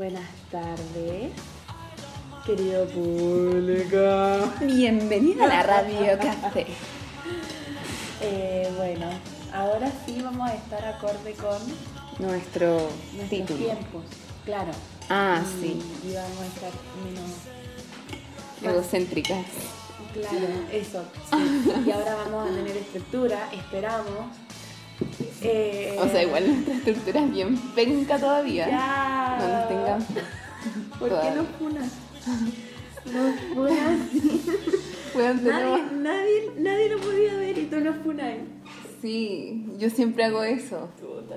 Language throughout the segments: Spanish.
Buenas tardes, querido público. Bienvenida a la Radio Café. Eh, bueno, ahora sí vamos a estar acorde con Nuestro nuestros título. tiempos, claro. Ah, Y- sí. Y vamos a estar menos... Egocéntricas. Claro, eso. sí. Y ahora vamos a tener estructura, esperamos. Eh, O sea, igual nuestra estructura es bien penca todavía. Ya. No nos tengamos. ¿Por qué todavía. no funas? No funas. Nadie, nadie, nadie lo podía ver y tú no funas. Sí, yo siempre hago eso.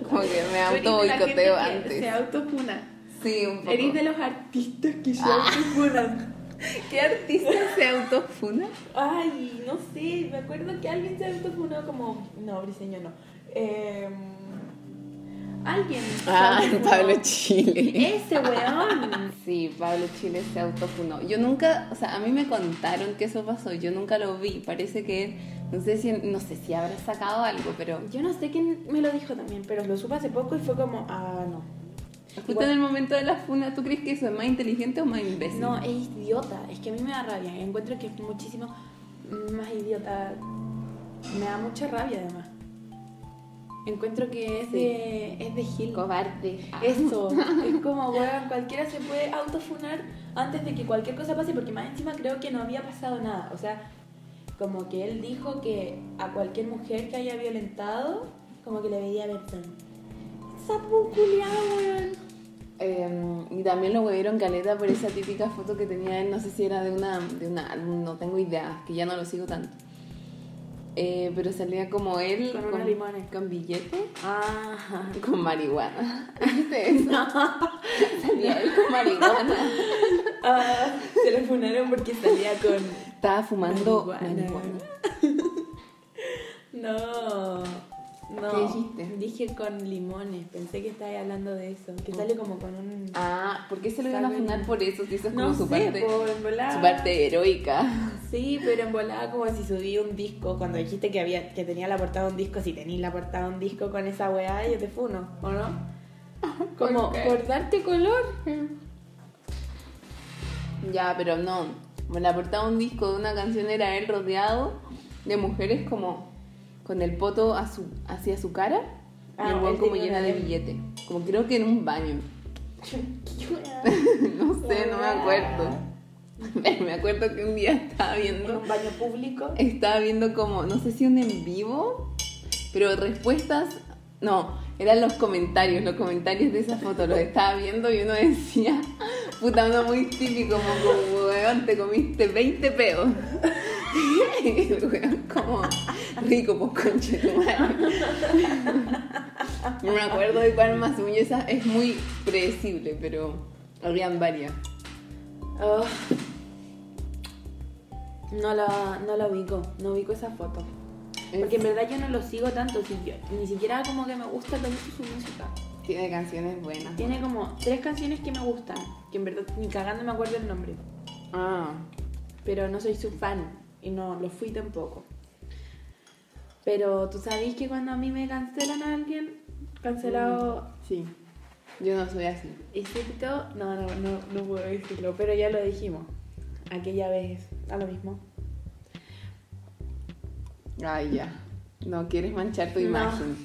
Como que me auto boicoteo antes. Se autofuna. Sí, un poco. Eres de los artistas que se Ah. autofunan. ¿Qué artista se autofuna? Ay, no sé, me acuerdo que alguien se autofunó como. No, Briseño no. Eh, alguien. Ah. Pablo Chile. Ese weón. Sí, Pablo Chile se autofunó. Yo nunca, o sea, a mí me contaron que eso pasó, yo nunca lo vi. Parece que, no sé si, no sé si habrá sacado algo, pero Yo no sé quién me lo dijo también, pero lo supe hace poco y fue como, ah, no. Justo Igual- en el momento de la funa, ¿tú crees que eso es más inteligente o más imbécil? No, es idiota. Es que a mí me da rabia. Encuentro que es muchísimo más idiota. Me da mucha rabia además. Encuentro que es de, es de Gil. cobarde. Eso, es como, weón, cualquiera se puede autofunar antes de que cualquier cosa pase, porque más encima creo que no había pasado nada. O sea, como que él dijo que a cualquier mujer que haya violentado, como que le veía perdón. Sapo culiao, weón. Eh, y también lo huevieron caleta por esa típica foto que tenía él, no sé si era de una, de una no tengo idea, que ya no lo sigo tanto. Eh, pero salía como él Con billete, Ah, con marihuana. ¿Viste eso? Salía él con marihuana. ah, se lo funaron porque salía con. Estaba fumando Marihuana. marihuana. No, no. ¿Qué dijiste? Dije con limones. Pensé que estabas hablando de eso. Que sale como con un. Ah, ¿por qué se lo iban a funar por eso? Si eso es como no su, sé, parte, por su parte heroica. Sí, pero en volada como si subí un disco. Cuando dijiste que había que tenía la portada de un disco, si tenías la portada de un disco con esa weá, yo te funo, ¿o no? Como ¿Por qué? por darte color. Ya, pero no. La portada de un disco de una canción era él rodeado de mujeres como con el poto a su, hacia su cara Ah, y el él weón como llena de billete. Como creo que en un baño. no sé, no me acuerdo. Pero me acuerdo que un día estaba En viendo, un baño público. estaba viendo como, no sé si un en vivo, pero respuestas, no, eran los comentarios, los comentarios de esa foto, los estaba viendo y uno decía, puta, uno muy típico, como, como weón, te comiste 20 peos. Y el weón como, rico, pues conche tu madre. No me acuerdo de cuál más, según yo esa es muy predecible, pero habrían varias. Oh. No la, no la ubico, no ubico esa foto. Porque en verdad yo no lo sigo tanto, si yo- ni siquiera como que me gusta tanto su música. Tiene canciones buenas. Tiene como tres canciones que me gustan, que en verdad ni cagando me acuerdo el nombre. Ah, Pero no soy su fan y no lo fui tampoco. Pero tú sabéis que cuando a mí me cancelan a alguien, cancelado sí. Yo no soy así. excepto... No, no, no, no puedo decirlo, pero ya lo dijimos. Aquella vez, a lo mismo. Ay, ya. No quieres manchar tu No. imagen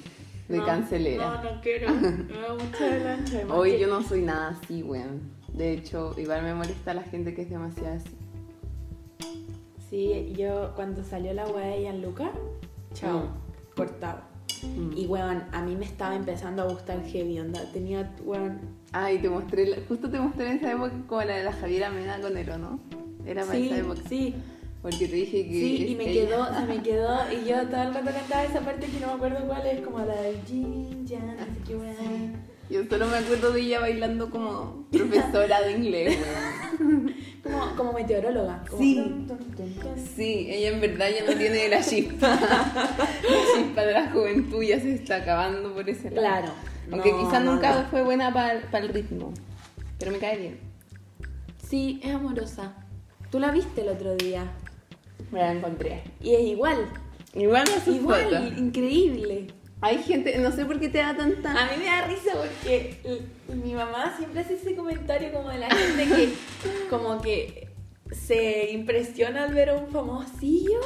de No, cancelera. No, no quiero. Me da mucha además Hoy yo no soy nada así, weón. De hecho, igual me molesta la gente que es demasiado así. Sí, yo cuando salió la weá de Gianluca, chao, Mm. cortado. Mm. Y weón, a mí me estaba empezando a gustar heavy onda. Tenía, weón, Ay, te mostré, la- justo te mostré en esa época como la de la Javiera Mena con el ¿no? Era para sí, esa época. sí, Porque te dije que. sí, y me ella. quedó, se me quedó, y yo todo el rato cantaba esa parte que no me acuerdo cuál es, como la del Jin, Jan, sé qué weá. Yo solo me acuerdo de ella bailando como profesora de inglés, weón. Como, como meteoróloga. como Sí. tun. Sí, ella en verdad ya no tiene la chispa. la chispa de la juventud ya se está acabando por ese lado. Claro. Aunque No, quizás no, nunca no. fue buena para el ritmo. Pero me cae bien. Sí, es amorosa. Tú la viste el otro día. Me la encontré. Y es igual. Igual Igual, foto. increíble. Hay gente, no sé por qué te da tanta. A mí me da risa porque mi mamá siempre hace ese comentario como de la gente que como que se impresiona al ver a un famosillo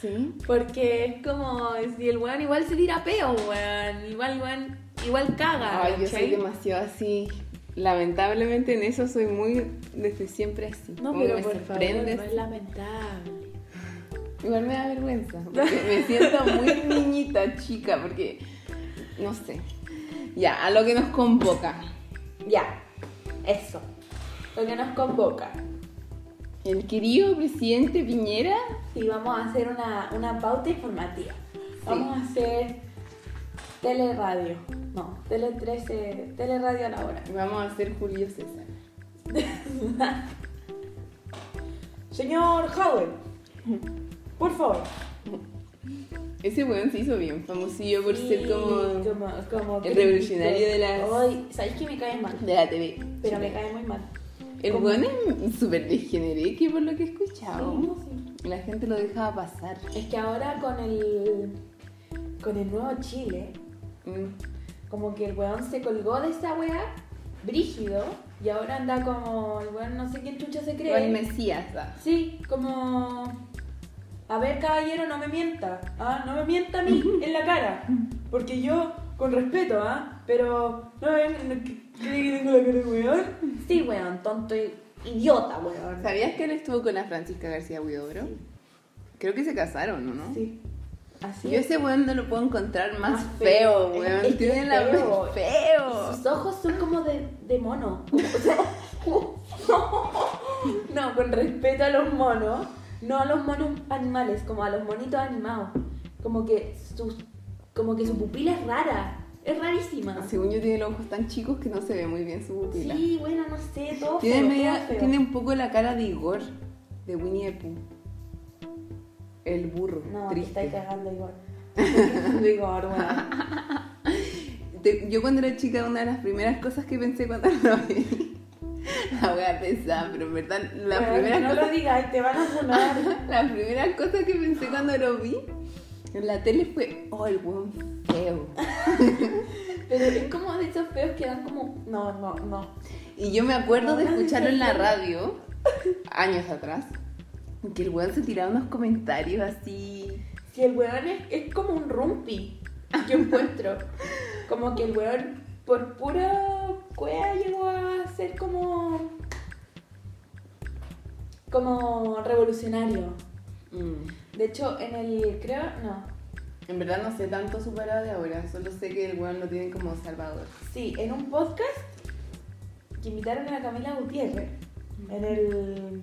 Sí. porque es como si el weón igual se tira peo, weón, igual, igual, igual caga. Ay, yo soy demasiado así. Lamentablemente en eso soy muy. Desde siempre así. No, Como pero me por favor, no es lamentable. Igual me da vergüenza. Porque me siento muy niñita, chica, porque. No sé. Ya, a lo que nos convoca. Ya, eso. Lo que nos convoca. El querido presidente Piñera. Y vamos a hacer una, una pauta informativa. Sí. Vamos a hacer teleradio. No, tele 13, teleradio a la hora. Vamos a hacer Julio César. Señor Howard, por favor. Ese weón se hizo bien famosillo por Sí, ser como. como, como el revolucionario de Hoy, ¿sabes que me cae mal? de la TV. Pero me cae muy mal. El Como- weón es súper degeneré, por lo que he escuchado. Sí, sí. La gente lo dejaba pasar. Es que ahora con el con el nuevo Chile, Mm. como que el weón se colgó de esa weá, brígido, y ahora anda como el weón no sé quién chucha se cree. Con Mesías, ¿va? Sí, como. A ver, caballero, no me mienta. ¿ah? No me mienta a mí en la cara. Porque yo, con respeto, ¿ah? Pero. No me ven- no- ¿Cree que tengo la cara de weón? Sí, weón, tonto y idiota, weón. ¿Sabías que él estuvo con la Francisca García Huidobro? Creo que se casaron, ¿o no? Sí. Así Yo es. ese weón no lo puedo encontrar más, Más feo, feo. weón. Es Tiene la feo. feo. Sus ojos son como de, de mono. O sea, no, con respeto a los monos. No a los monos animales, como a los monitos animados. Como que, sus, como que su pupila es rara. Es rarísima. Según yo tiene los ojos tan chicos que no se ve muy bien su pupila. Sí, bueno, no sé, todo tiene, feo, media- todo feo. tiene un poco la cara de Igor, de Winnie the Pooh. El burro, No, te triste. estáis cagando. Igor, weón. Te- yo cuando era chica, una de las primeras cosas que pensé cuando lo vi, la voy a pensar, pero en verdad, la primera no cosa lo digas, te van a sonar. La primera cosa que pensé cuando lo vi en la tele fue, oh, el buen feo. Pero es como de esos feos que dan como. No, no, no. Y yo me acuerdo de no, escucharlo en la radio, años atrás, que el weón se tiraba unos comentarios así. Si el weón es, es como un rumpi, yo encuentro. Como que el weón, por pura cueva, llegó a ser como. como revolucionario. Mm. De hecho, en el. creo. no. En verdad no sé tanto su parada de ahora, solo sé que el weón lo tienen como salvador. Sí, en un podcast que invitaron a la Camila Gutiérrez, en el.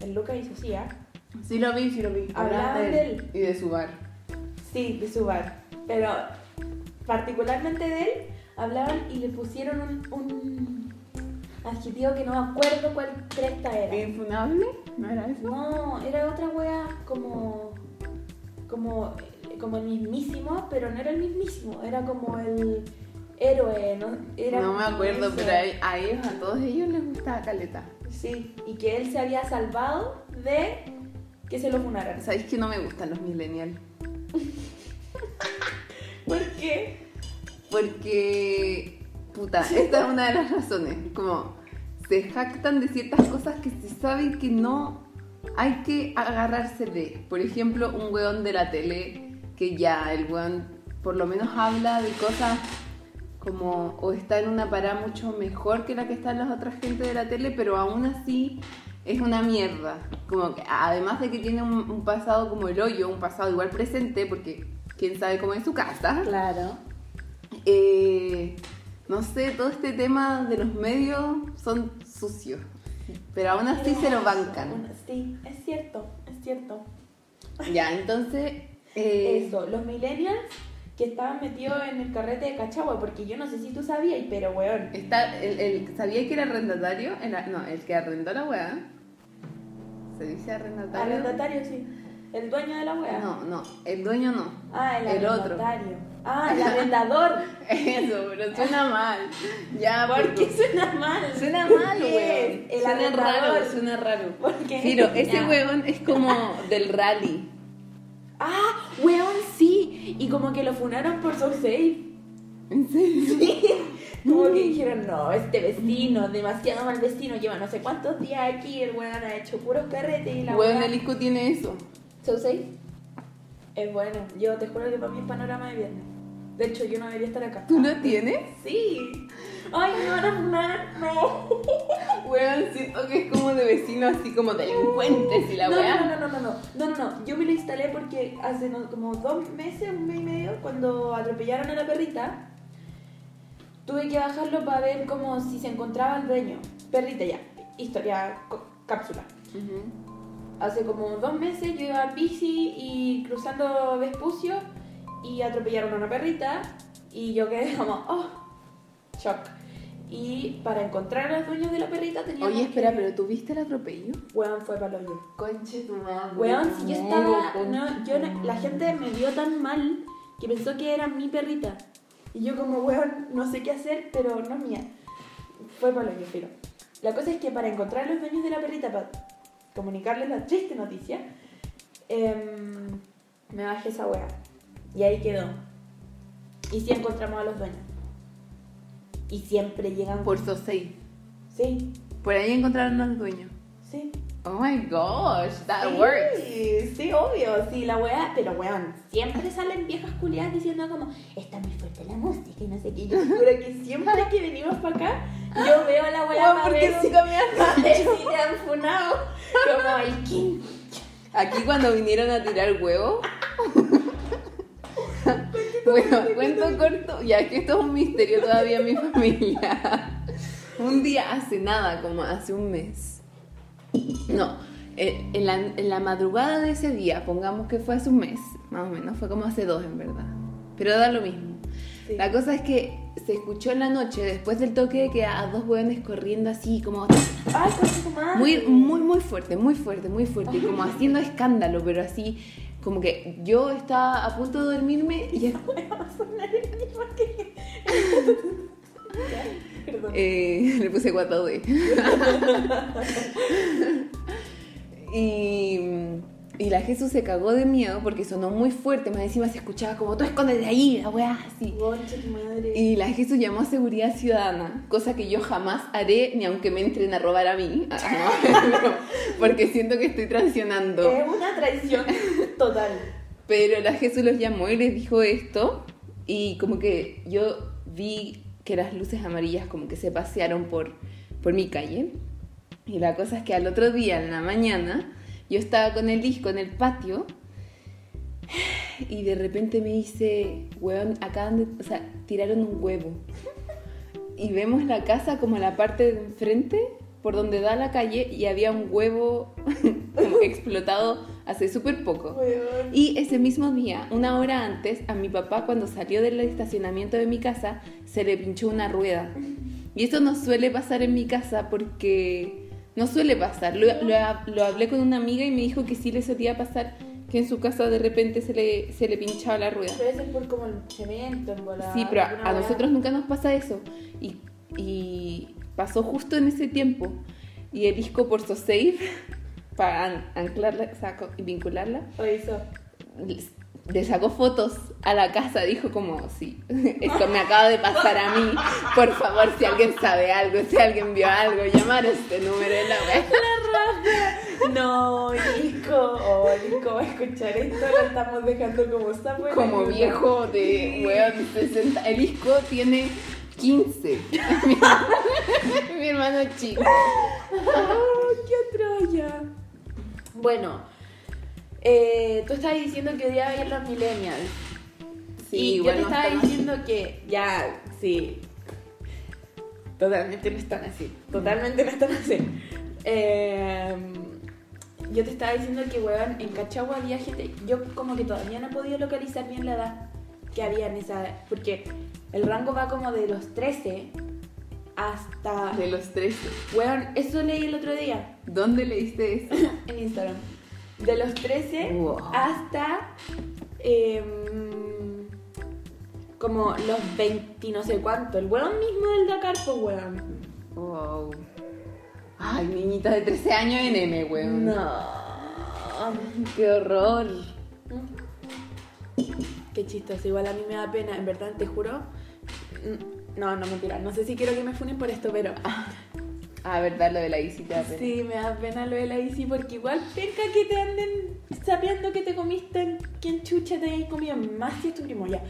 en Lucas y Socia. Sí lo vi, sí lo vi. Hablaban de él. Y de su bar. Sí, de su bar. Pero particularmente de él, hablaban y le pusieron un, un adjetivo que no me acuerdo cuál cresta era. ¿Infunable? ¿No era eso? No, era otra wea como. como. como el mismísimo, pero no era el mismísimo, era como el héroe, ¿no? Era no me acuerdo, pero a, a ellos, a todos ellos les gustaba Caleta. Sí, y que él se había salvado de que se lo funaran. ¿Sabéis que no me gustan los millennials? ¿Por qué? Porque, puta, esta es una de las razones. Como se jactan de ciertas cosas que se saben que no hay que agarrarse de. Por ejemplo, un weón de la tele que ya el weón por lo menos habla de cosas como o está en una parada mucho mejor que la que están las otras gente de la tele, pero aún así es una mierda. Como que además de que tiene un, un pasado como el hoyo, un pasado igual presente, porque quién sabe cómo es su casa. Claro. Eh, no sé, todo este tema de los medios son sucios. Pero aún así se lo bancan. Sí, es cierto, es cierto. Ya, entonces. eh, Eso, los millennials que estaban metidos en el carrete de Cachagua, porque yo no sé si tú sabías, pero weón. Está, el, el- ¿Sabía que era arrendatario? Era- no, el que arrendó la weá. ¿Se dice arrendatario? Arrendatario, sí. El dueño de la wea. No, no, el dueño no. Ah, el, El otro. Ah, el arrendador. Eso, pero suena mal. Ya, ¿Por qué porque- suena mal? Suena mal, ¿Qué weón. El suena arrendador. raro, suena raro. ¿Por qué? Pero ese Ya. weón es como del rally. Ah, weón, sí. Y como que lo funaron por so safe. ¿En serio? Como que dijeron, no, este vecino, demasiado mal vecino, lleva no sé cuántos días aquí, el weón ha hecho puros carretes y la weá- el disco tiene eso. So safe. Es bueno, yo te juro que para mí es panorama de viernes. De hecho, yo no debería estar acá. ¿Tú lo tienes? Sí. Ay, me van a funar, no. Weón, siento que es como de vecino, así como delincuentes y la no, weá. no, no, no, no, no, no, no, no. Yo me lo instalé porque hace no- como dos meses, un mes y medio, cuando atropellaron a la perrita, tuve que bajarlo para ver como si se encontraba el dueño. Perrita ya, historia, cápsula. Ujú. Hace como dos meses yo iba a bici y cruzando Vespucio y atropellaron a una perrita y yo quedé como, oh, shock. Y para encontrar a los dueños de la perrita tenía Oye, espera, pero ¿tú viste el atropello? Weón fue para hoyo. Conche tu madre. Weón, si yo estaba. No, yo no- la gente me vio tan mal que pensó que era mi perrita. Y yo, como, weón, no sé qué hacer, pero no es mía. Fue para lo que quiero. La cosa es que para encontrar a los dueños de la perrita, para comunicarles la triste noticia, em, me bajé esa wea. Y ahí quedó. Y sí encontramos a los dueños. Y siempre llegan Por so safe. Sí, Por ahí encontraron al dueño. sí. Oh my gosh, that sí, works. Sí, obvio, sí, la weá, pero weón, siempre salen viejas culiadas diciendo como, está muy fuerte la música y no sé qué. Yo te juro que siempre que venimos para acá, yo veo a la Weón, para porque sí si has te han funado. Como el king. Aquí cuando vinieron a tirar huevo. bueno, cuento corto. Ya que esto es un misterio todavía en mi familia. un día hace nada, como hace un mes. No, eh, en la, en la madrugada de ese día, pongamos que fue hace un mes, más o menos, fue como hace dos en verdad. Pero da lo mismo. Sí. La cosa es que se escuchó en la noche, después del toque de queda, a dos hueones corriendo así, como Ay, muy, muy, muy fuerte, muy fuerte, muy fuerte. Como haciendo escándalo, pero así, como que yo estaba a punto de dormirme y que- Ya, eh, le puse 4D. y, y la Jesús se cagó de miedo porque sonó muy fuerte, más encima se escuchaba como, tú escóndete ahí, la weá, así. Madre. Y la Jesús llamó a seguridad ciudadana, cosa que yo jamás haré ni aunque me entren a robar a mí, Ah, no, porque siento que estoy traicionando. Es una traición total. Pero la Jesús los llamó y les dijo esto y como que yo vi que las luces amarillas como que se pasearon por, por mi calle. Y la cosa es que al otro día, en la mañana, yo estaba con el disco en el patio y de repente me dice, weón, acaban de, o sea, tiraron un huevo. Y vemos la casa como la parte de enfrente, por donde da la calle, y había un huevo como explotado hace súper poco. Weón. Y ese mismo día, una hora antes, a mi papá cuando salió del estacionamiento de mi casa, se le pinchó una rueda. Y eso no suele pasar en mi casa porque no suele pasar. Lo, lo- lo hablé con una amiga y me dijo que sí le solía pasar que en su casa de repente se le, se le pinchaba la rueda. Pero eso es por como el cemento en volada. Sí, pero a, nosotros nunca nos pasa eso. Y, y pasó justo en ese tiempo. Y el disco por so safe, para an- anclarla o sea, vincularla, O hizo. Le sacó fotos a la casa, dijo como, sí, esto me acaba de pasar a mí, por favor, si alguien sabe algo, si alguien vio algo, llamar a este número de la web. No, Nico. Oh, Nico va a escuchar esto. Lo estamos dejando como sapo. en Como viejo de, weón, 60, el disco tiene 15, mi, mi hermano chico. ¡Oh, qué troya! Bueno, eh, tú estabas diciendo que odiabas los millennials. y yo te bueno, estaba estamos- diciendo que ya, sí. Totalmente no están así. Totalmente no están así. Eh, yo te estaba diciendo que, weón, en Cachagua había gente. Yo, como que todavía no he podido localizar bien la edad que había en esa. Porque el rango va como de los 13 hasta. De los 13. Weón, eso leí el otro día ¿Dónde leíste eso? en Instagram. De los 13 Wow. hasta em, como los 20 no sé cuánto. El weón mismo del Dakar, pues weón. Wow. Ay, niñita de 13 años en M, weón. No. Qué horror. Qué chistoso, igual a mí me da pena, en verdad, te juro. No, no mentira, no sé si quiero que me funen por esto, pero Ah, verdad, lo de la visita. pero- sí, me da pena lo de la Isi porque igual penca que te anden sabiendo que te comiste, quién chucha te hayas comido más si es tu primo, ya.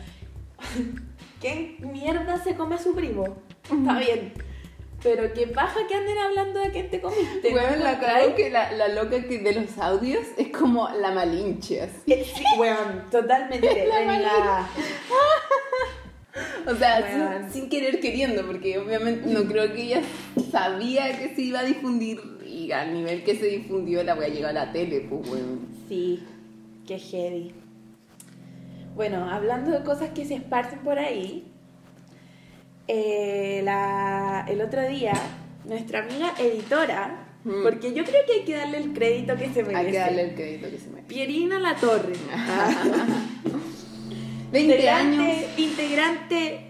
¿Qué mierda se come a su primo? Está bien. Pero qué paja que anden hablando de quién te comiste. ¿no Bueno, la creo que la, la loca que de los audios es como la malinche, así. Eh, Sí, weón, totalmente. La venga. O sea, sin, sin querer queriendo, porque obviamente no creo que ella sabía que se iba a difundir y al nivel que se difundió la wea llegó a la tele, pues weón. Sí, qué heavy. Bueno, hablando de cosas que se esparcen por ahí, eh, la- el otro día, nuestra amiga editora, Mm. porque yo creo que hay que darle el crédito que se merece. Hay que darle el crédito que se merece. Pierina La Torre. 20 años. Integrante,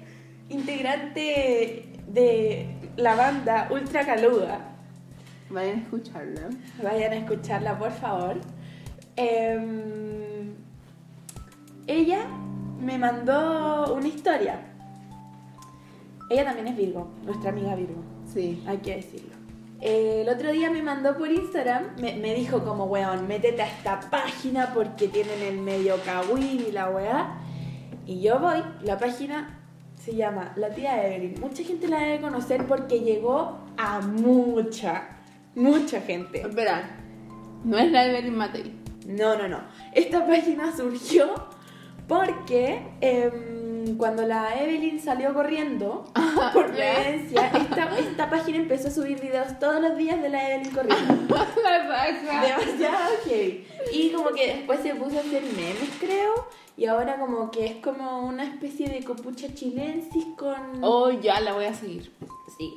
integrante de la banda Ultra Caluga. Vayan a escucharla. Vayan a escucharla, por favor. Em, ella me mandó una historia. Ella también es Virgo, nuestra amiga Virgo, Sí. hay que decirlo. Eh, el otro día me mandó por Instagram, me, me dijo como, weón, métete a esta página porque tienen el medio kawaii y la weá. Y yo voy, la página se llama La Tía Evelyn. Mucha gente la debe conocer porque llegó a mucha, mucha gente. Espera, no es la Evelyn Matei. No, no, no. Esta página surgió porque em, cuando la Evelyn salió corriendo por ¿ya? violencia, esta, esta página empezó a subir videos todos los días de la Evelyn corriendo. Demasiado heavy. Y como que después se puso a hacer memes, creo. Y ahora como que es como una especie de copucha chilensis con... Oh, ya la voy a seguir. Sí.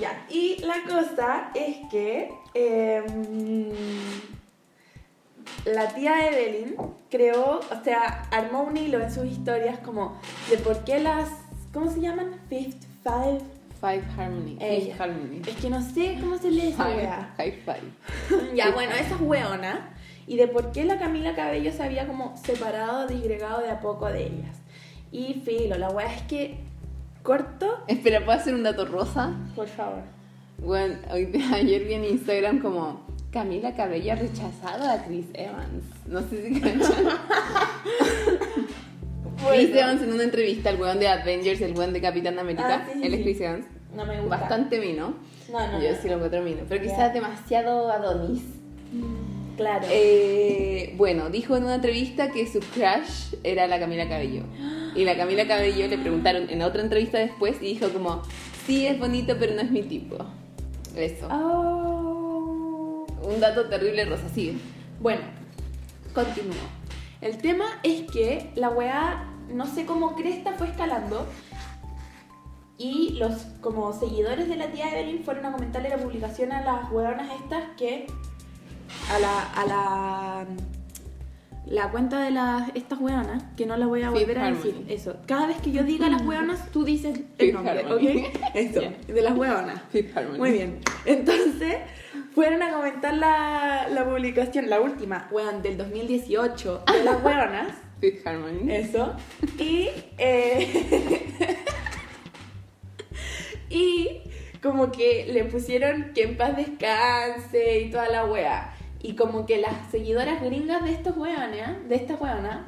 Ya. Y la cosa es que em, la tía Evelyn creó, o sea, armó un hilo en sus historias como de por qué las, ¿cómo se llaman? Fifth, five. Five Harmony. Fifth Harmony. Es que no sé cómo se lee esa Five. wea. High five. Ya, bueno, esa es weona. Y de por qué la Camila Cabello se había como separado, disgregado de a poco de ellas. Y filo, la wea es que corto, Espera, ¿puedo hacer un dato rosa? por favor. Bueno, hoy, ayer vi en Instagram como Camila Cabello ha rechazado a Chris Evans. No sé si cachan. Chris. Evans en una entrevista, el weón de Avengers, el weón de Capitán América, Ah, sí, sí, él es. Chris Evans. No me gusta. Bastante mino. No, no, Yo no. sí lo encuentro mino. Pero Ya. quizás demasiado Adonis. Claro. Eh, bueno, dijo en una entrevista que su crush era la Camila Cabello. Y la Camila Cabello le preguntaron en otra entrevista después y dijo como, sí es bonito pero no es mi tipo. Eso. Oh. Un dato terrible, Rosa, sigue. Bueno, continúo. El tema es que la weá, no sé cómo cresta fue escalando. Y los como seguidores de la tía Evelyn fueron a comentarle la publicación a las weonas estas que a la a la la cuenta de las estas weonas que no la voy a volver a decir eso cada vez que yo diga las weonas tú dices el nombre. ¿ok? eso Ya. de las weonas muy bien. Entonces, fueron a comentar la, la publicación, la última, weón, del 2018, de las weonas. Fifth Harmony. Eso. Y, eh, y como que le pusieron que en paz descanse y toda la wea. Y como que las seguidoras gringas de estos weones, de estas weonas,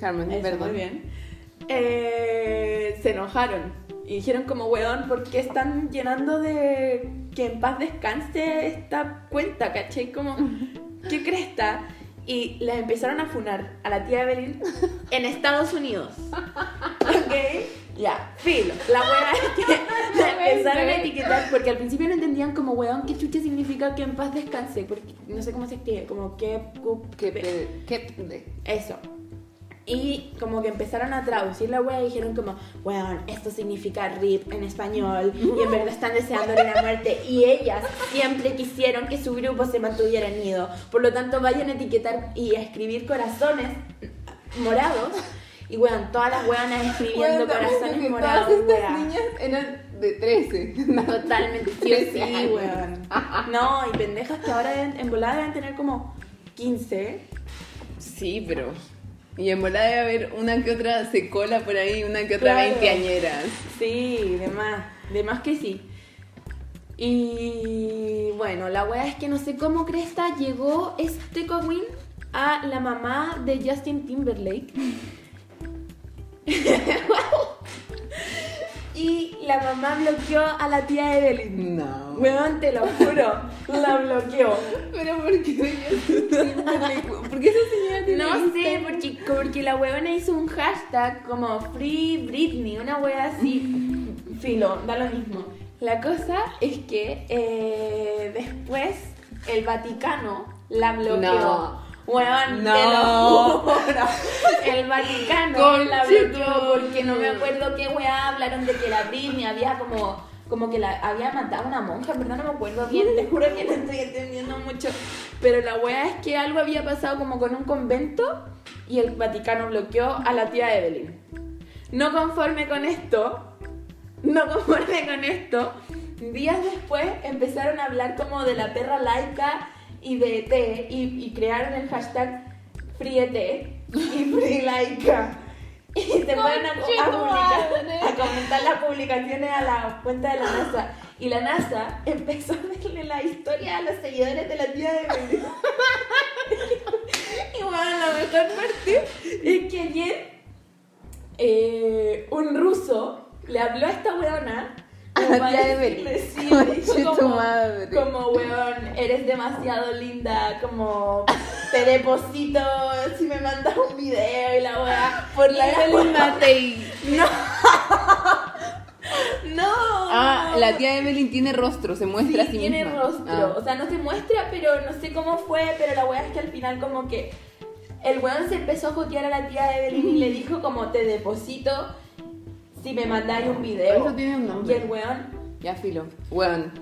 Harmony, eso, perdón. muy bien. Eh, se enojaron y dijeron como, weón, ¿por qué están llenando de que en paz descanse esta cuenta, caché? Como, ¿qué cresta? Y les empezaron a funar a la tía Evelyn en Estados Unidos. ¿Ok? Ya, filo. La weá es que la empezaron a etiquetar porque al principio no entendían como, weón, ¿qué chucha significa que en paz descanse? Porque no sé cómo se escribe, como que... ¿Qué, pe- qué pe- Eso. Y como que empezaron a traducir la wea y dijeron como, weón, esto significa RIP en español y en verdad están deseándole la muerte. Y ellas siempre quisieron que su grupo se mantuviera unido. Por lo tanto, vayan a etiquetar y a escribir corazones morados. Y weón, todas las weonas escribiendo Bueno, corazones que morados, Todas estas weón. niñas eran de 13. Totalmente, sí, o 13 sí, años. weón. No, y pendejas que ahora en volada deben tener como 15. Sí, pero Y en verdad debe haber una que otra secola por ahí, una que otra Claro. veinteañeras. Sí, de más, de más que sí. Y bueno, la wea es que no sé cómo Cresta llegó este Coquin a la mamá de Justin Timberlake. y la mamá bloqueó a la tía Evelyn. No. Weón, te lo juro, la bloqueó. Pero ¿por qué? ¿Por qué esa señora tiene No sé, porque, porque la huevona hizo un hashtag como Free Britney, una hueá así. Filo, da lo mismo. La cosa es que eh, después el Vaticano la bloqueó. No. Weón, No. te lo juro. El Vaticano la bloqueó porque no me acuerdo qué weá hablaron de que la Britney había como como que la había matado a una monja, verdad no me acuerdo bien, te juro que no estoy entendiendo mucho. Pero la weá es que algo había pasado como con un convento y el Vaticano bloqueó a la tía Evelyn. No conforme con esto, no conforme con esto, días después empezaron a hablar como de la perra laica y de y, y crearon el hashtag FreeET y Free Laica. Y se fueron a, a publicar- a comentar las publicaciones a la cuenta de la NASA. Y la NASA empezó a verle la historia a los seguidores de la tía de Evelyn. y bueno, la mejor parte es que ayer eh, un ruso le habló a esta weona. A para tía decirle, sí, tu madre. como, weón, eres demasiado linda, como te deposito si me mandas un video y la weá. Por la Evelyn Matei. No. No. Ah, la tía Evelyn tiene rostro, se muestra Sí, a sí tiene misma. rostro. Ah. O sea, no se muestra, pero no sé cómo fue. Pero la weá es que al final, como que el weón se empezó a jotear a la tía Evelyn y le dijo, como te deposito si me mandáis un video. Eso tiene un Y el weón, Ya filo. Weón.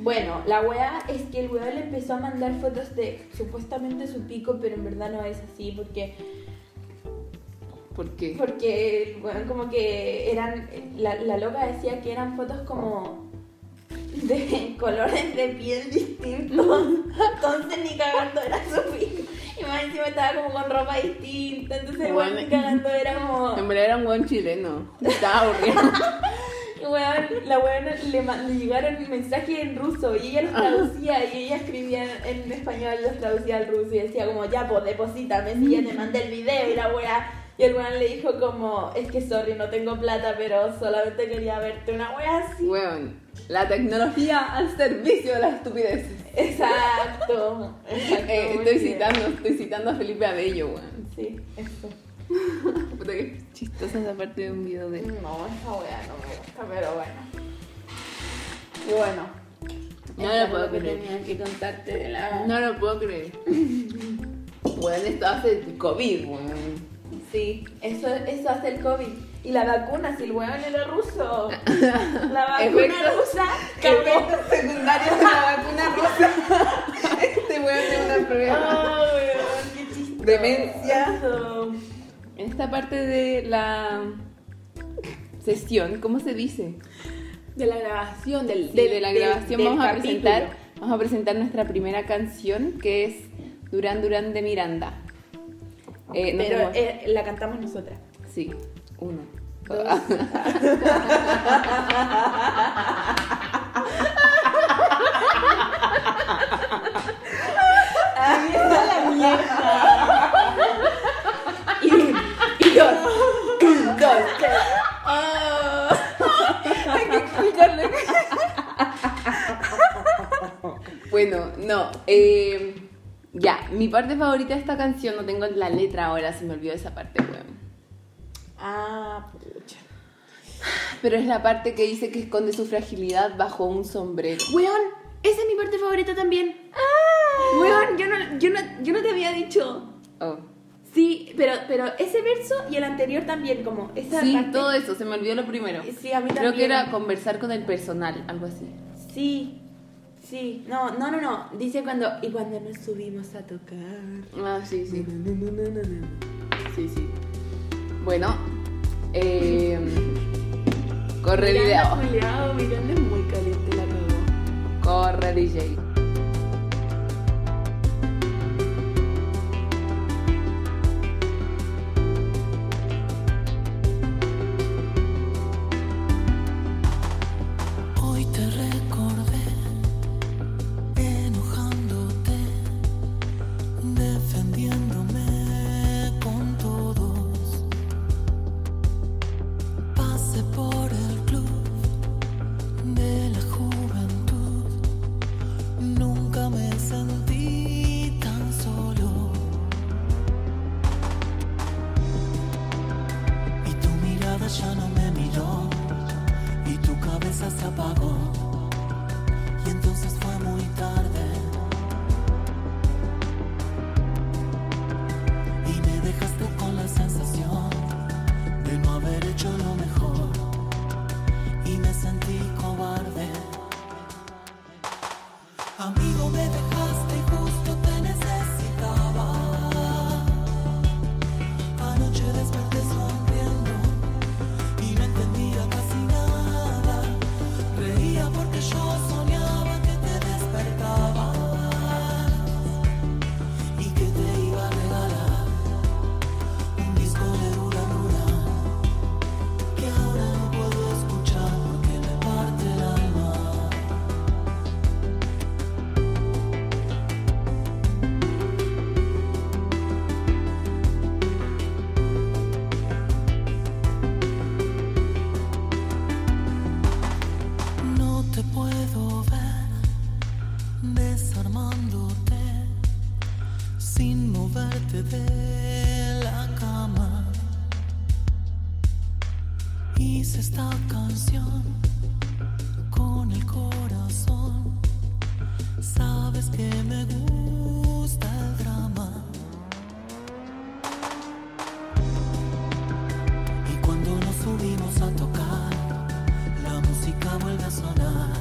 bueno, la weá es que el weón le empezó a mandar fotos de supuestamente su pico, pero en verdad no es así porque ¿Por qué? porque el weón como que eran la, la loca decía que eran fotos como de colores de piel distintos entonces ni cagando era su pico más encima estaba como con ropa distinta entonces Bueno. cagando era como En verdad era un weón chileno. Estaba aburrido. La weona le, le llegaron mensajes en ruso y ella los traducía y ella escribía en, español y los traducía al ruso y decía como ya pues deposítame si ya te mandé el video y la wea y el weón le dijo como es que sorry no tengo plata pero solamente quería verte una wea así Weón. La tecnología al servicio de las estupideces. Exacto, exacto Eh, estoy citando, estoy citando a Felipe Abello, weón. sí eso Puta que chistosa esa parte de un video de. no esa wea no me gusta pero bueno y bueno No lo puedo que creer. tenía que contarte de la No lo puedo creer. Weón, esto hace COVID, weón. Sí, eso, eso hace el COVID. Y la vacuna, si el weón era ruso. La vacuna rusa. Efectos secundarios de la vacuna rusa. Este weón tiene una prueba. Ah, weón, qué chistoso. Demencia. En esta parte de la sesión, ¿cómo se dice? De la grabación, del, Sí, de la grabación del vamos a capítulo. presentar vamos a presentar nuestra primera canción que es Durán Durán de Miranda. Eh, no Pero eh, la cantamos nosotras. sí, uno. Dos. Está la mierda. Y y dos. Un, dos, tres. Hay que explicarle. bueno, no. eh, ya, mi parte favorita de esta canción, no tengo la letra ahora, se me olvidó esa parte, weón. Ah, pucha. Pero es la parte que dice que esconde su fragilidad bajo un sombrero. Weón, esa es mi parte favorita también. ¡Ah! Weón, yo no, yo, no, yo no te había dicho. Oh. Sí, pero, pero ese verso y el anterior también, como esa Sí, parte- todo eso, se me olvidó lo primero. Sí, a mí Creo también. que era conversar con el personal, algo así. Sí, sí. No, no, no, no. Dice cuando. Y cuando nos subimos a tocar. Ah, sí, sí. Sí, sí. Bueno, eh, corre video. Miranda, Miranda es muy caliente, la cagó. Corre DJ. A sonar.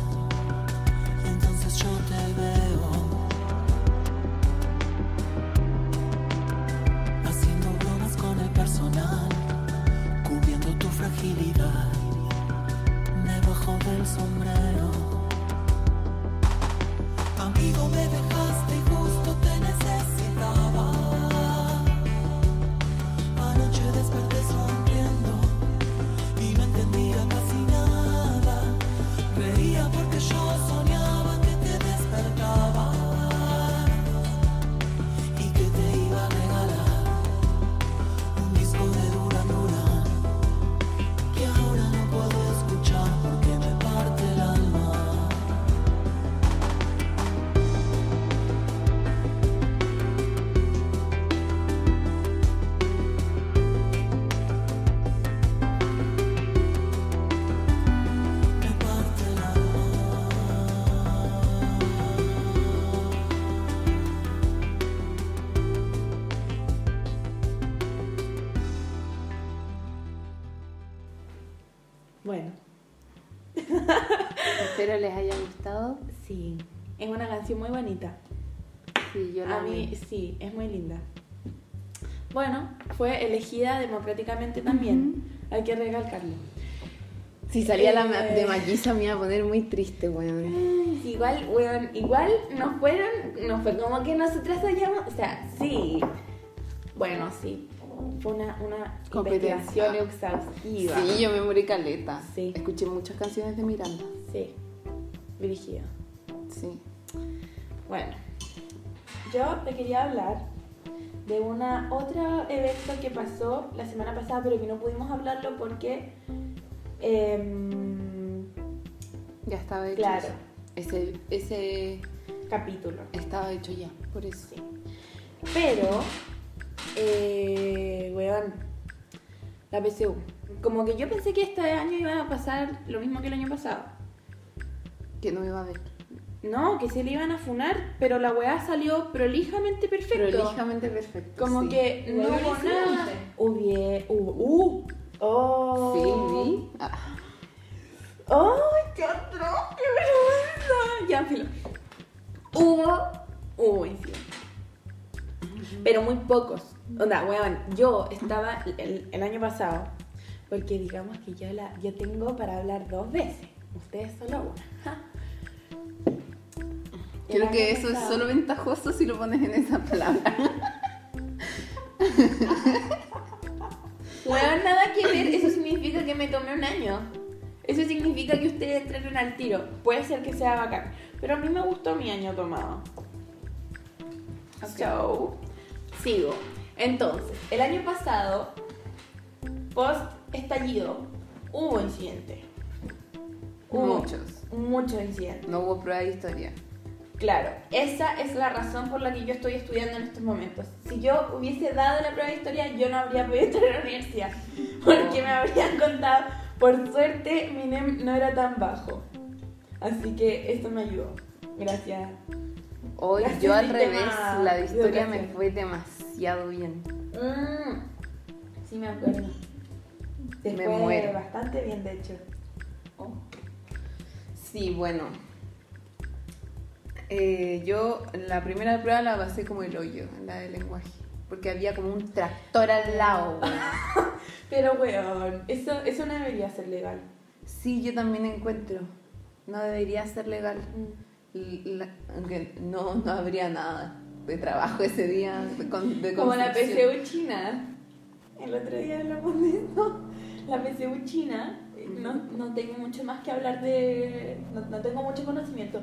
Espero les haya gustado. sí, es una canción muy bonita. Sí, yo la A mí amé. sí, es muy linda. Bueno, fue elegida democráticamente también, hay que recalcarlo. Si salía la ma- Eh. de Malliza me iba a poner muy triste, weón. Igual, weón, igual nos fueron, no fue como que nosotras hayamos, o sea, sí, bueno, sí, fue una, una investigación exhaustiva. Sí, yo me morí caleta. Sí. Escuché muchas canciones de Miranda. Sí, dirigida. Sí. Bueno, yo te quería hablar de una otro evento que pasó la semana pasada, pero que no pudimos hablarlo porque, em, Ya estaba hecho. Claro. Ese, ese capítulo. estaba hecho ya, por eso. Sí. Pero, eh, weón, la PSU. Como que yo pensé que este año iba a pasar lo mismo que el año pasado. Que no me iba a ver. No, que se le iban a funar, pero la weá salió prolijamente perfecto. Prolijamente perfecto. Como sí. que no hubo nada. Hubie, hubo, uh, oh. Sí, vi. Ah, ¡Ay, qué atroz! ¡Qué vergüenza! Ya, filo. Hubo, hubo incidentes. Pero muy pocos. Onda, weón, yo estaba el, el año pasado, porque digamos que yo, la, yo tengo para hablar dos veces. Ustedes solo una. Ja. Creo que eso es solo ventajoso si lo pones en esa palabra. Weón, nada que ver. Eso significa que me tomé un año. Eso significa que ustedes entraron al tiro. Puede ser que sea bacán. Pero a mí me gustó mi año tomado. So, sigo. Entonces, el año pasado, post estallido, hubo incidentes. Hubo Muchos. Muchos incidentes. No hubo prueba de historia. Claro, esa es la razón por la que yo estoy estudiando en estos momentos. Si yo hubiese dado la prueba de historia, yo no habría podido estar en la universidad. Porque me habrían contado, por suerte mi NEM no era tan bajo. Así que esto me ayudó. Gracias. Hoy yo al revés, la de de historia me fue demasiado bien. Mm, sí, me acuerdo. Te Me fue muero. bastante bien, de hecho. Sí, bueno. Eh, yo la primera prueba la pasé como el hoyo, la de lenguaje. Porque había como un tractor al lado. Pero, weón, eso, eso no debería ser legal. Sí, yo también encuentro. No debería ser legal. L- la- aunque no, no habría nada de trabajo ese día. De, con- de Como la. PCU china. El otro día hablamos de eso. La PCU china, no, no tengo mucho más que hablar de. No, no tengo mucho conocimiento.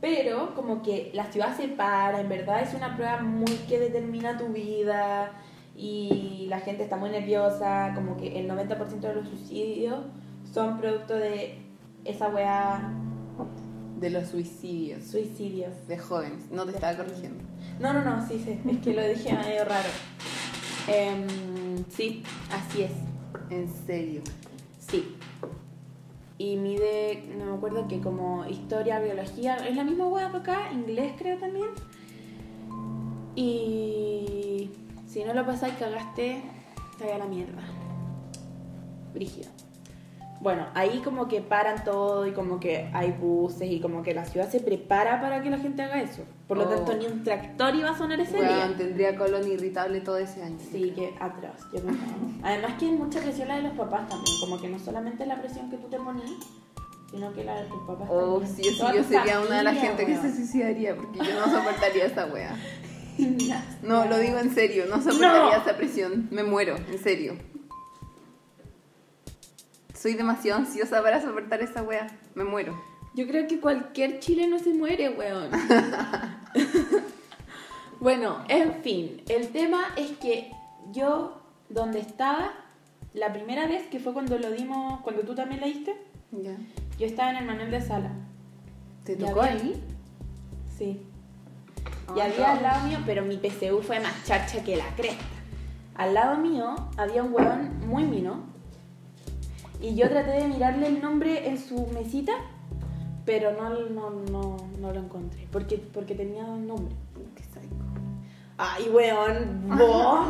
Pero, como que la ciudad se para, en verdad es una prueba muy que determina tu vida. Y la gente está muy nerviosa. Como que el 90% de los suicidios son producto de esa weá. De los suicidios Suicidios. de jóvenes. No te estaba corrigiendo. No, no, no, sí, sí. Es que lo dije medio raro. Em, sí, así es. En serio. Sí. Y mide, no me acuerdo que como historia, biología, es la misma hueá acá, inglés creo también. Y si no lo pasáis, cagaste, te a la mierda. Brígido. Bueno, ahí como que paran todo y como que hay buses y como que la ciudad se prepara para que la gente haga eso. Por lo Oh. tanto, ni un tractor iba a sonar ese Weón, día. tendría colon irritable todo ese año. Sí, que atroz. Yo creo. Además que hay mucha presión la de los papás también, como que no solamente la presión que tú te pones, sino que la de tus papás Oh, también. sí, sí, yo sería una de las familia, gente que se suicidaría porque yo no soportaría esa wea. No, lo digo en serio, no soportaría No. esa presión. Me muero, en serio. Soy demasiado ansiosa para soportar esa wea. Me muero. Yo creo que cualquier chileno se muere, weón. bueno, en fin, el tema es que yo, donde estaba, la primera vez, que fue cuando lo dimos, cuando tú también la diste, Ya. yo estaba en el manual de sala. ¿Te ¿Y tocó había- ahí? Sí. Ah, Y había no. al lado mío, pero mi PCU fue más charcha que la cresta. Al lado mío había un huevón muy mino. Y yo traté de mirarle el nombre en su mesita, pero no, no, no, no lo encontré. Porque, porque tenía un nombre. Qué. Ay, weón, vos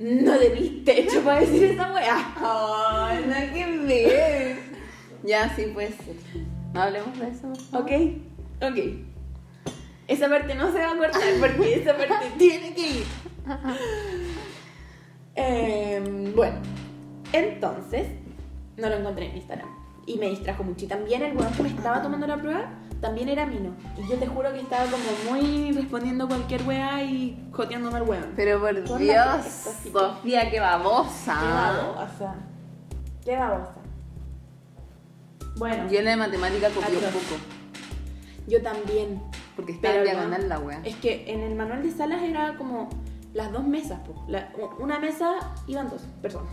no tenés techo para decir esa weá. Ay, no que ver. Ya, sí, pues. No hablemos de eso. por favor. ¿Ok? Ok. Esa parte no se va a cortar porque esa parte tiene que ir. Em, bueno, entonces no lo encontré en Instagram y me distrajo mucho. Y también el weón que me estaba tomando la prueba también era Mino. Y yo te juro que estaba como muy respondiendo cualquier weá y joteándome al weón. Pero por Dios, Sofía, qué babosa. Qué babosa. Qué babosa. Bueno, Yo en la de matemática copié un poco. yo también. Porque estaba en diagonal la wea. Es que en el manual de salas era como las dos mesas. po. La- una mesa iban dos personas.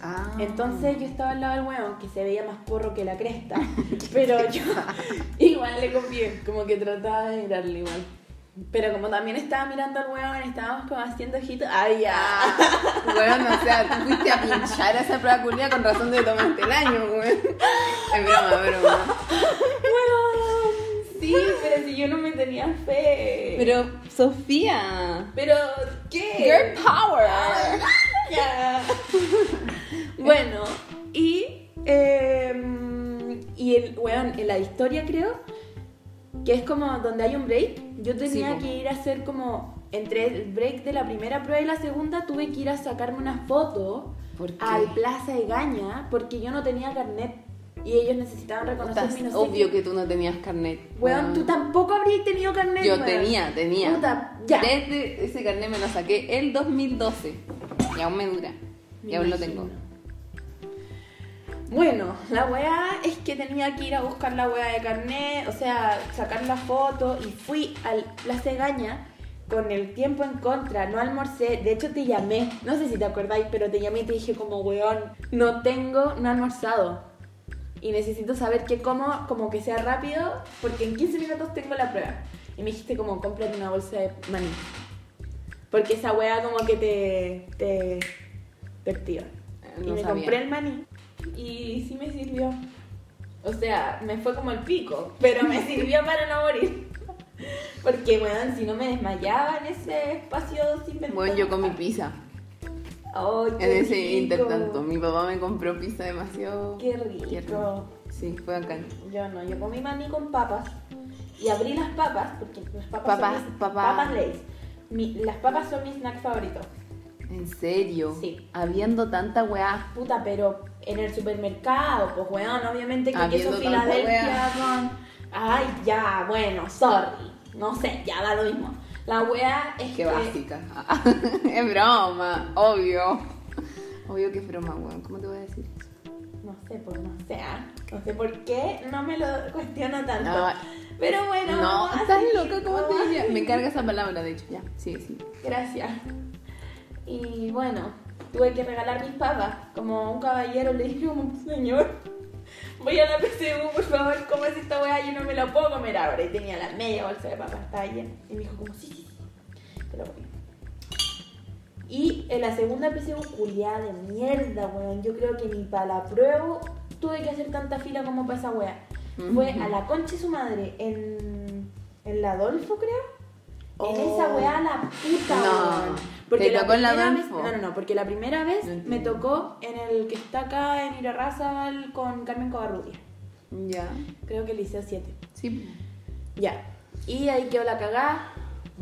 Ah. Entonces yo estaba al lado del weón que se veía más porro que la cresta. pero yo igual le confié, como que trataba de mirarle igual. Pero como también estaba mirando al weón, estábamos como haciendo ojitos. ¡Ay, ya! Weón, o sea, tú fuiste a pinchar a esa prueba culia con razón de tomarte el año, weón. Es broma, broma. Weón, sí, pero si yo no me tenía fe. Pero, Sofía. Pero, ¿qué? Girl power. Ya. Bueno, y. em, y el, weón, en la historia creo que es como donde hay un break. Yo tenía Sí, que ir a hacer como. Entre el break de la primera prueba y la segunda, tuve que ir a sacarme una foto al Plaza de Gaña porque yo no tenía carnet y ellos necesitaban reconocer Estás mi no sé obvio qué. que tú no tenías carnet. Weón, tú tampoco habrías tenido carnet. Yo weón. tenía, tenía. Puta, ya. Desde ese carnet me lo saqué el 2012. Y aún me dura. Me Y aún lo imagino. tengo. Bueno, la weá es que tenía que ir a buscar la weá de carnet, o sea, sacar la foto y fui al Plaza de Gaña con el tiempo en contra, no almorcé, de hecho te llamé, no sé si te acordáis, pero te llamé y te dije como weón, no tengo, no he almorzado y necesito saber qué como, como que sea rápido, porque en 15 minutos tengo la prueba. Y me dijiste como cómprate una bolsa de maní. Porque esa weá como que te, te, te activa. y No me sabía. compré el maní y sí me sirvió. O sea, me fue como el pico, pero me sirvió para no morir. Porque, weón, si no me desmayaba en ese espacio sin ventana. Bueno, yo comí pizza. Ay, En qué ese rico. intertanto, mi papá me compró pizza demasiado. Qué rico. tierno. Sí, fue bacán. Yo no, yo comí maní con papas y abrí las papas, porque las papas Papas, son mis, papá. papas Lay's. Mi- las papas son mi snack favorito. ¿En serio? Sí. Habiendo tanta weá. Puta, pero en el supermercado, pues weón, obviamente que queso Filadelfia con... Ay, ya, bueno, sorry. No sé, ya da lo mismo. La wea es Qué que... básica. es broma, obvio. Obvio que es broma, weón. ¿Cómo te voy a decir eso? No sé, pues no sé, ¿ah? no sé por qué, no me lo cuestiono tanto. Pero bueno, No, estás loca, ¿cómo te diría? Me carga esa palabra, de hecho. Ya, sí, sí. Gracias. Y bueno, tuve que regalar mis papas. Como un caballero le dije como, señor, voy a la PCU, por favor, ¿cómo es esta weá? Yo no me la puedo comer ahora. Y tenía la media bolsa de papas, estaba llena. Y me dijo como, sí, sí, sí. Te lo voy. Y en la segunda PCU, culiada de mierda, weón. Yo creo que ni para la prueba tuve que hacer tanta fila como para esa weá. Fue a la concha de su madre en, en la Adolfo, creo. En Oh. esa weá la puta, No. weón. ¿Te tocó en la primera vez, no, no, no, porque la primera vez No me tocó en el que está acá en Irarrázaval con Carmen Covarrubias. Ya. Creo que el Liceo 7. Sí. Ya. Y ahí quedó la cagada.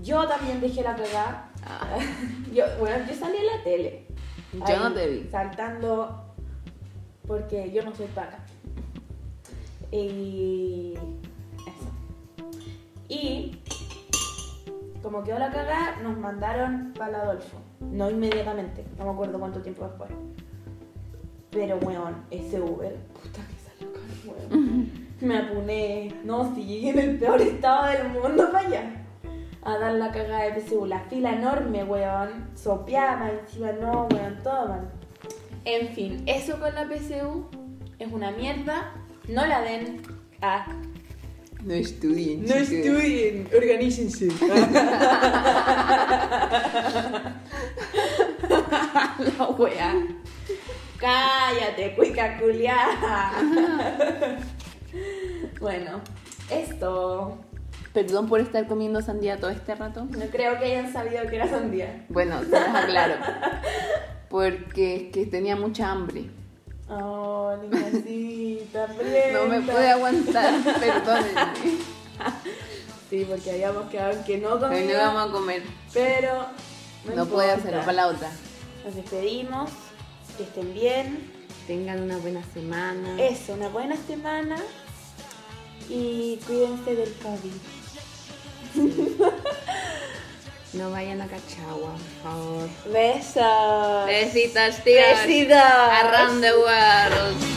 Yo también dejé la cagada. Ah. yo, bueno, yo salí en la tele. Yo no te vi. Saltando porque yo no soy paca. Y eso. Y como quedó la cagada, nos mandaron para Adolfo. No inmediatamente, no me acuerdo cuánto tiempo después. Pero weón, ese Uber, puta que salió caro, weón. Me apuné, no, si llegué en el peor estado del mundo para allá. A dar la cagada de PSU, la fila enorme, weón. Sopeaba encima, no, weón, todo mal. En fin, eso con la PSU es una mierda. No la den a. No estudien. No estudien, organícense. la wea. Cállate, cuica culiada. bueno, esto. Perdón por estar comiendo sandía todo este rato. No creo que hayan sabido que era sandía. Bueno, se los aclaro. Porque es que tenía mucha hambre. Oh, niñacita, No me pude aguantar, perdónenme. Sí, porque habíamos quedado que no Hoy no comíamos. vamos a comer. Pero. No puede hacerlo para la otra. Nos despedimos. Que estén bien. Tengan una buena semana. Eso, una buena semana. Y cuídense del COVID. No vayan a Cachagua, por favor. Besos. Besitos, tíos. Besitos. Around the world.